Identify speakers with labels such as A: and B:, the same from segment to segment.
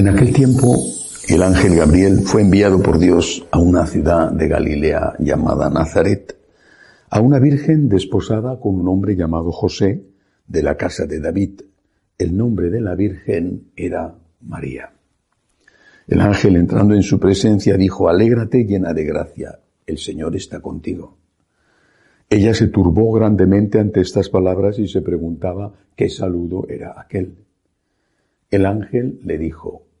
A: En aquel tiempo, el ángel Gabriel fue enviado por Dios a una ciudad de Galilea llamada Nazaret, a una virgen desposada con un hombre llamado José, de la casa de David. El nombre de la virgen era María. El ángel entrando en su presencia dijo, Alégrate llena de gracia, el Señor está contigo. Ella se turbó grandemente ante estas palabras y se preguntaba qué saludo era aquel. El ángel le dijo,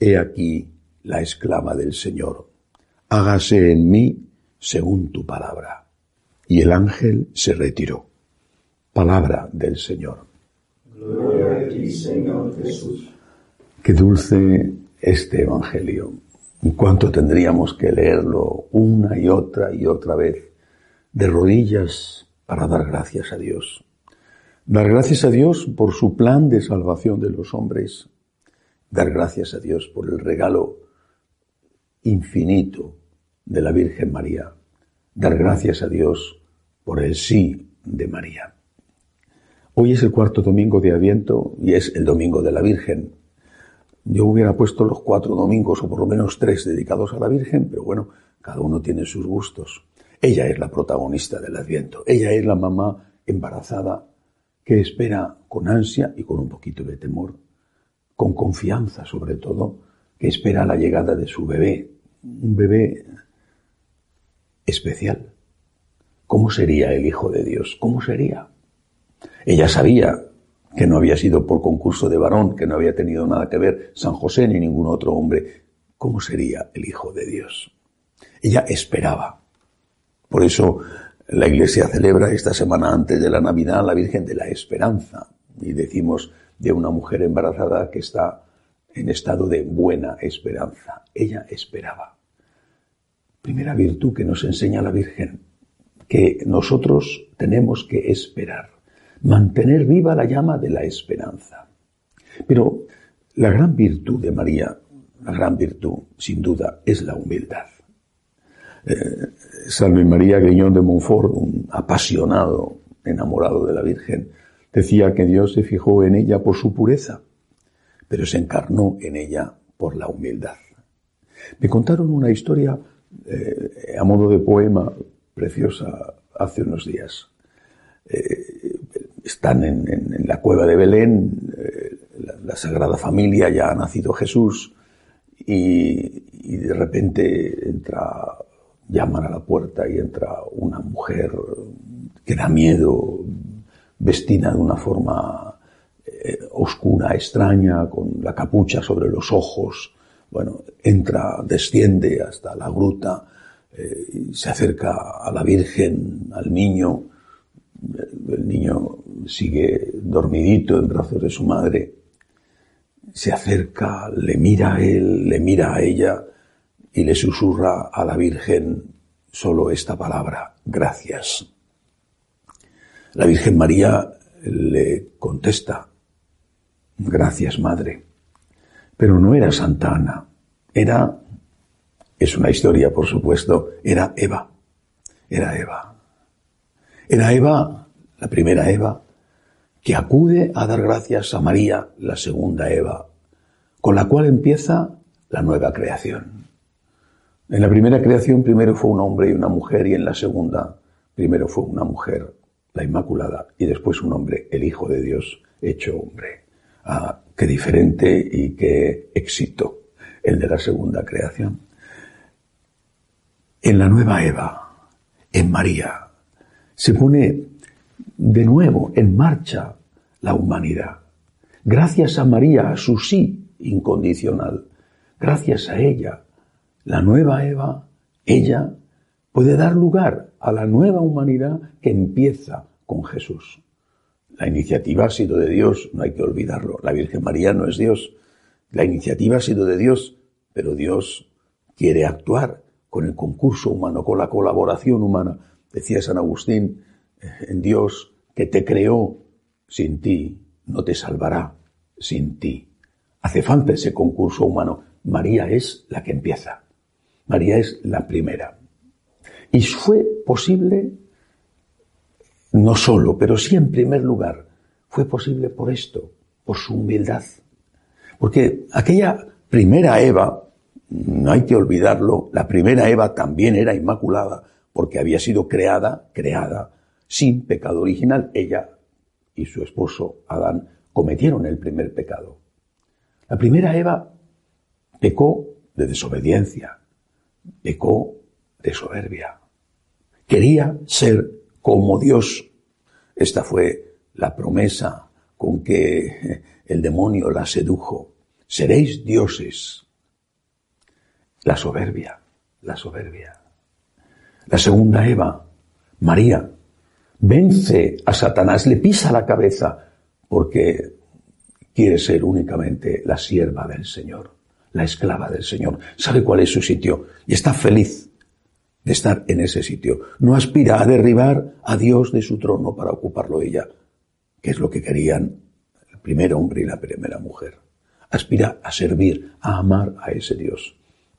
A: He aquí la esclava del Señor. Hágase en mí según tu palabra. Y el ángel se retiró. Palabra del Señor.
B: Gloria a ti, Señor Jesús.
A: Qué dulce este Evangelio. ¿Y cuánto tendríamos que leerlo una y otra y otra vez de rodillas para dar gracias a Dios? Dar gracias a Dios por su plan de salvación de los hombres, dar gracias a Dios por el regalo infinito de la Virgen María, dar gracias a Dios por el sí de María. Hoy es el cuarto domingo de Adviento y es el domingo de la Virgen. Yo hubiera puesto los cuatro domingos o por lo menos tres dedicados a la Virgen, pero bueno, cada uno tiene sus gustos. Ella es la protagonista del Adviento. Ella es la mamá embarazada que espera con ansia y con un poquito de temor con confianza sobre todo, que espera la llegada de su bebé, un bebé especial. ¿Cómo sería el Hijo de Dios? ¿Cómo sería? Ella sabía que no había sido por concurso de varón, que no había tenido nada que ver San José ni ningún otro hombre. ¿Cómo sería el Hijo de Dios? Ella esperaba. Por eso la Iglesia celebra esta semana antes de la Navidad la Virgen de la Esperanza. Y decimos, de una mujer embarazada que está en estado de buena esperanza. Ella esperaba. Primera virtud que nos enseña la Virgen, que nosotros tenemos que esperar, mantener viva la llama de la esperanza. Pero la gran virtud de María, la gran virtud, sin duda, es la humildad. Eh, Salve María Guiñón de Montfort, un apasionado, enamorado de la Virgen, Decía que Dios se fijó en ella por su pureza, pero se encarnó en ella por la humildad. Me contaron una historia eh, a modo de poema preciosa hace unos días. Eh, están en, la cueva de Belén, eh, la, Sagrada Familia, ya ha nacido Jesús, y, y de repente entra, llaman a la puerta y entra una mujer que da miedo, vestida de una forma eh, oscura, extraña, con la capucha sobre los ojos. Bueno, entra, desciende hasta la gruta, eh, se acerca a la Virgen, al niño. El niño sigue dormidito en brazos de su madre. Se acerca, le mira a él, le mira a ella y le susurra a la Virgen solo esta palabra, gracias. La Virgen María le contesta, gracias Madre. Pero no era Santa Ana, era, es una historia por supuesto, era Eva, era Eva. Era Eva, la primera Eva, que acude a dar gracias a María, la segunda Eva, con la cual empieza la nueva creación. En la primera creación primero fue un hombre y una mujer y en la segunda primero fue una mujer, la Inmaculada, y después un hombre, el Hijo de Dios, hecho hombre. Ah, qué diferente y qué éxito el de la segunda creación. En la nueva Eva, en María, se pone de nuevo en marcha la humanidad. Gracias a María, a su sí incondicional, gracias a ella, la nueva Eva, ella puede dar lugar a la nueva humanidad que empieza con Jesús. La iniciativa ha sido de Dios, no hay que olvidarlo. La Virgen María no es Dios. La iniciativa ha sido de Dios, pero Dios quiere actuar con el concurso humano, con la colaboración humana. Decía San Agustín, en Dios que te creó sin ti, no te salvará sin ti. Hace falta ese concurso humano. María es la que empieza. María es la primera. Y fue posible, no solo, pero sí en primer lugar, fue posible por esto, por su humildad. Porque aquella primera Eva, no hay que olvidarlo, la primera Eva también era inmaculada, porque había sido creada, creada, sin pecado original. Ella y su esposo Adán cometieron el primer pecado. La primera Eva pecó de desobediencia, pecó de soberbia. Quería ser como Dios. Esta fue la promesa con que el demonio la sedujo. Seréis dioses. La soberbia, la soberbia. La segunda Eva, María, vence a Satanás, le pisa la cabeza porque quiere ser únicamente la sierva del Señor la esclava del Señor, sabe cuál es su sitio y está feliz de estar en ese sitio. No aspira a derribar a Dios de su trono para ocuparlo ella, que es lo que querían el primer hombre y la primera mujer. Aspira a servir, a amar a ese Dios.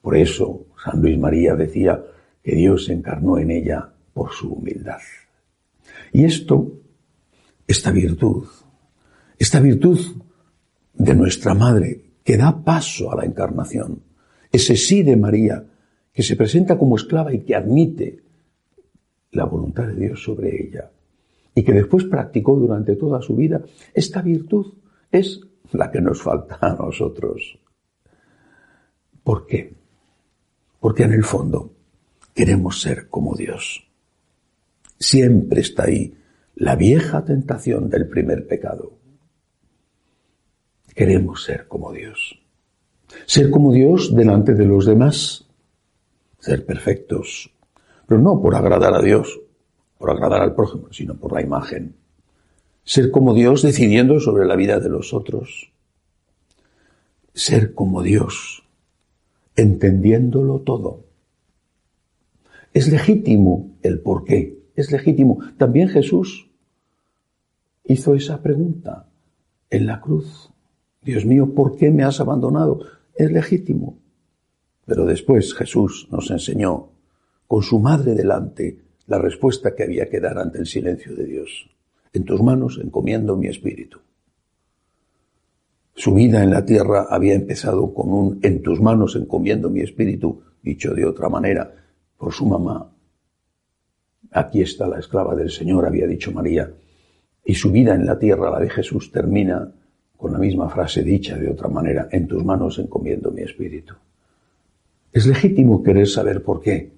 A: Por eso San Luis María decía que Dios se encarnó en ella por su humildad. Y esto, esta virtud, esta virtud de nuestra Madre, que da paso a la encarnación. Ese sí de María, que se presenta como esclava y que admite la voluntad de Dios sobre ella y que después practicó durante toda su vida, esta virtud es la que nos falta a nosotros. ¿Por qué? Porque en el fondo queremos ser como Dios. Siempre está ahí la vieja tentación del primer pecado. Queremos ser como Dios. Ser como Dios delante de los demás. Ser perfectos. Pero no por agradar a Dios, por agradar al prójimo, sino por la imagen. Ser como Dios decidiendo sobre la vida de los otros. Ser como Dios, entendiéndolo todo. Es legítimo el por qué, es legítimo. También Jesús hizo esa pregunta en la cruz. Dios mío, ¿por qué me has abandonado? Es legítimo. Pero después Jesús nos enseñó, con su madre delante, la respuesta que había que dar ante el silencio de Dios. En tus manos encomiendo mi espíritu. Su vida en la tierra había empezado con un en tus manos encomiendo mi espíritu, dicho de otra manera, por su mamá. Aquí está la esclava del Señor, había dicho María. Y su vida en la tierra, la de Jesús, termina con la misma frase dicha de otra manera, en tus manos encomiendo mi espíritu. Es legítimo querer saber por qué.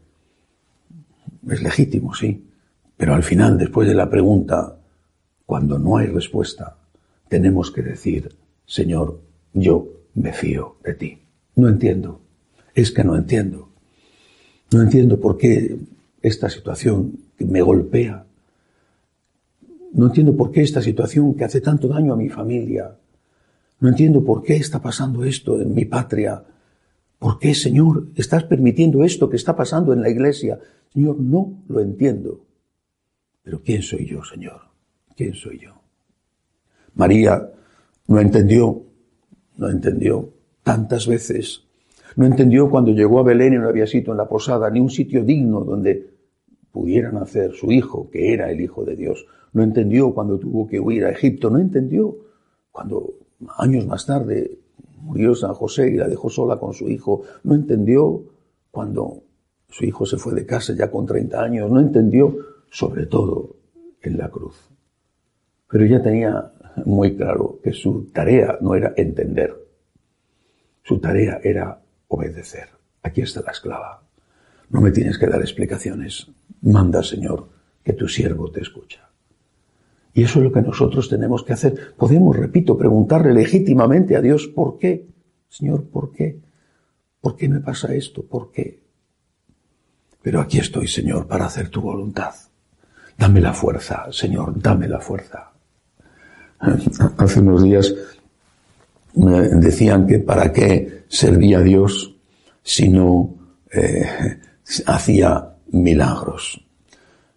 A: Es legítimo, sí. Pero al final, después de la pregunta, cuando no hay respuesta, tenemos que decir, Señor, yo me fío de ti. No entiendo. Es que no entiendo. No entiendo por qué esta situación me golpea. No entiendo por qué esta situación que hace tanto daño a mi familia, no entiendo por qué está pasando esto en mi patria, ¿Por qué, Señor, estás permitiendo esto que está pasando en la iglesia? Señor, no lo entiendo. Pero ¿quién soy yo, Señor? ¿Quién soy yo? María no entendió, no entendió tantas veces. No entendió cuando llegó a Belén y no había sitio en la posada, ni un sitio digno donde pudiera nacer su hijo, que era el Hijo de Dios. No entendió cuando tuvo que huir a Egipto. No entendió cuando años más tarde murió San José y la dejó sola con su hijo. No entendió cuando su hijo se fue de casa ya con 30 años. No entendió, sobre todo, en la cruz. Pero ella tenía muy claro que su tarea no era entender. Su tarea era obedecer. Aquí está la esclava. No me tienes que dar explicaciones. Manda, Señor, que tu siervo te escucha. Y eso es lo que nosotros tenemos que hacer. Podemos, repito, preguntarle legítimamente a Dios, ¿por qué? Señor, ¿por qué? ¿Por qué me pasa esto? ¿Por qué? Pero aquí estoy, Señor, para hacer tu voluntad. Dame la fuerza, Señor, dame la fuerza. Hace unos días me decían que para qué servía Dios si no eh, hacía milagros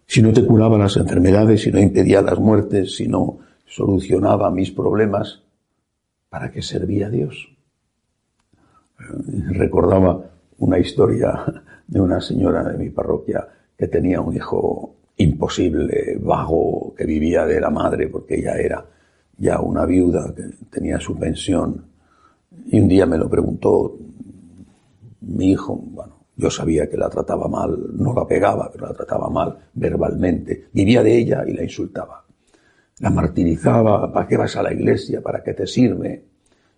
A: si no te curaba las enfermedades, si no impedía las muertes, si no solucionaba mis problemas, ¿para qué servía Dios? Recordaba una historia de una señora de mi parroquia que tenía un hijo imposible, vago, que vivía de la madre porque ella era ya una viuda que tenía su pensión. Y un día me lo preguntó mi hijo, yo sabía que la trataba mal, no la pegaba, pero la trataba mal verbalmente. Vivía de ella y la insultaba. La martirizaba, ¿para qué vas a la iglesia? ¿Para qué te sirve?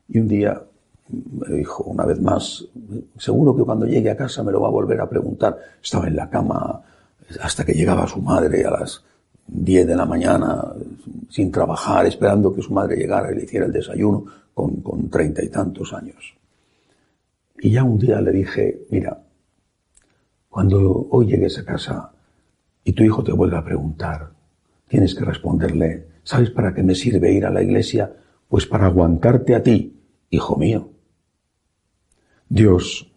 A: Y un día me dijo una vez más, seguro que cuando llegue a casa me lo va a volver a preguntar. Estaba en la cama hasta que llegaba su madre a las 10 de la mañana, sin trabajar, esperando que su madre llegara y le hiciera el desayuno con treinta y tantos años. Y ya un día le dije, mira, cuando hoy llegues a casa y tu hijo te vuelva a preguntar, tienes que responderle, ¿sabes para qué me sirve ir a la iglesia? Pues para aguantarte a ti, hijo mío. Dios,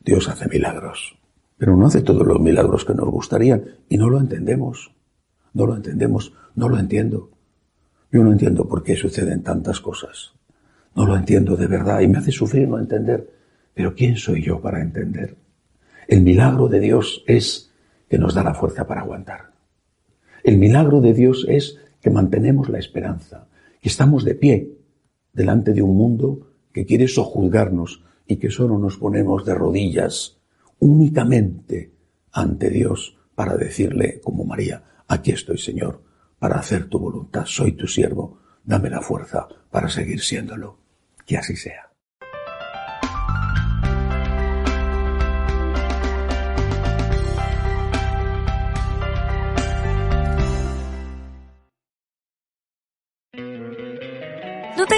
A: Dios hace milagros, pero no hace todos los milagros que nos gustarían y no lo entendemos. No lo entendemos, no lo entiendo. Yo no entiendo por qué suceden tantas cosas. No lo entiendo de verdad y me hace sufrir no entender. Pero ¿quién soy yo para entender? El milagro de Dios es que nos da la fuerza para aguantar. El milagro de Dios es que mantenemos la esperanza, que estamos de pie delante de un mundo que quiere sojuzgarnos y que solo nos ponemos de rodillas únicamente ante Dios para decirle, como María, aquí estoy Señor, para hacer tu voluntad, soy tu siervo, dame la fuerza para seguir siéndolo. Que así sea.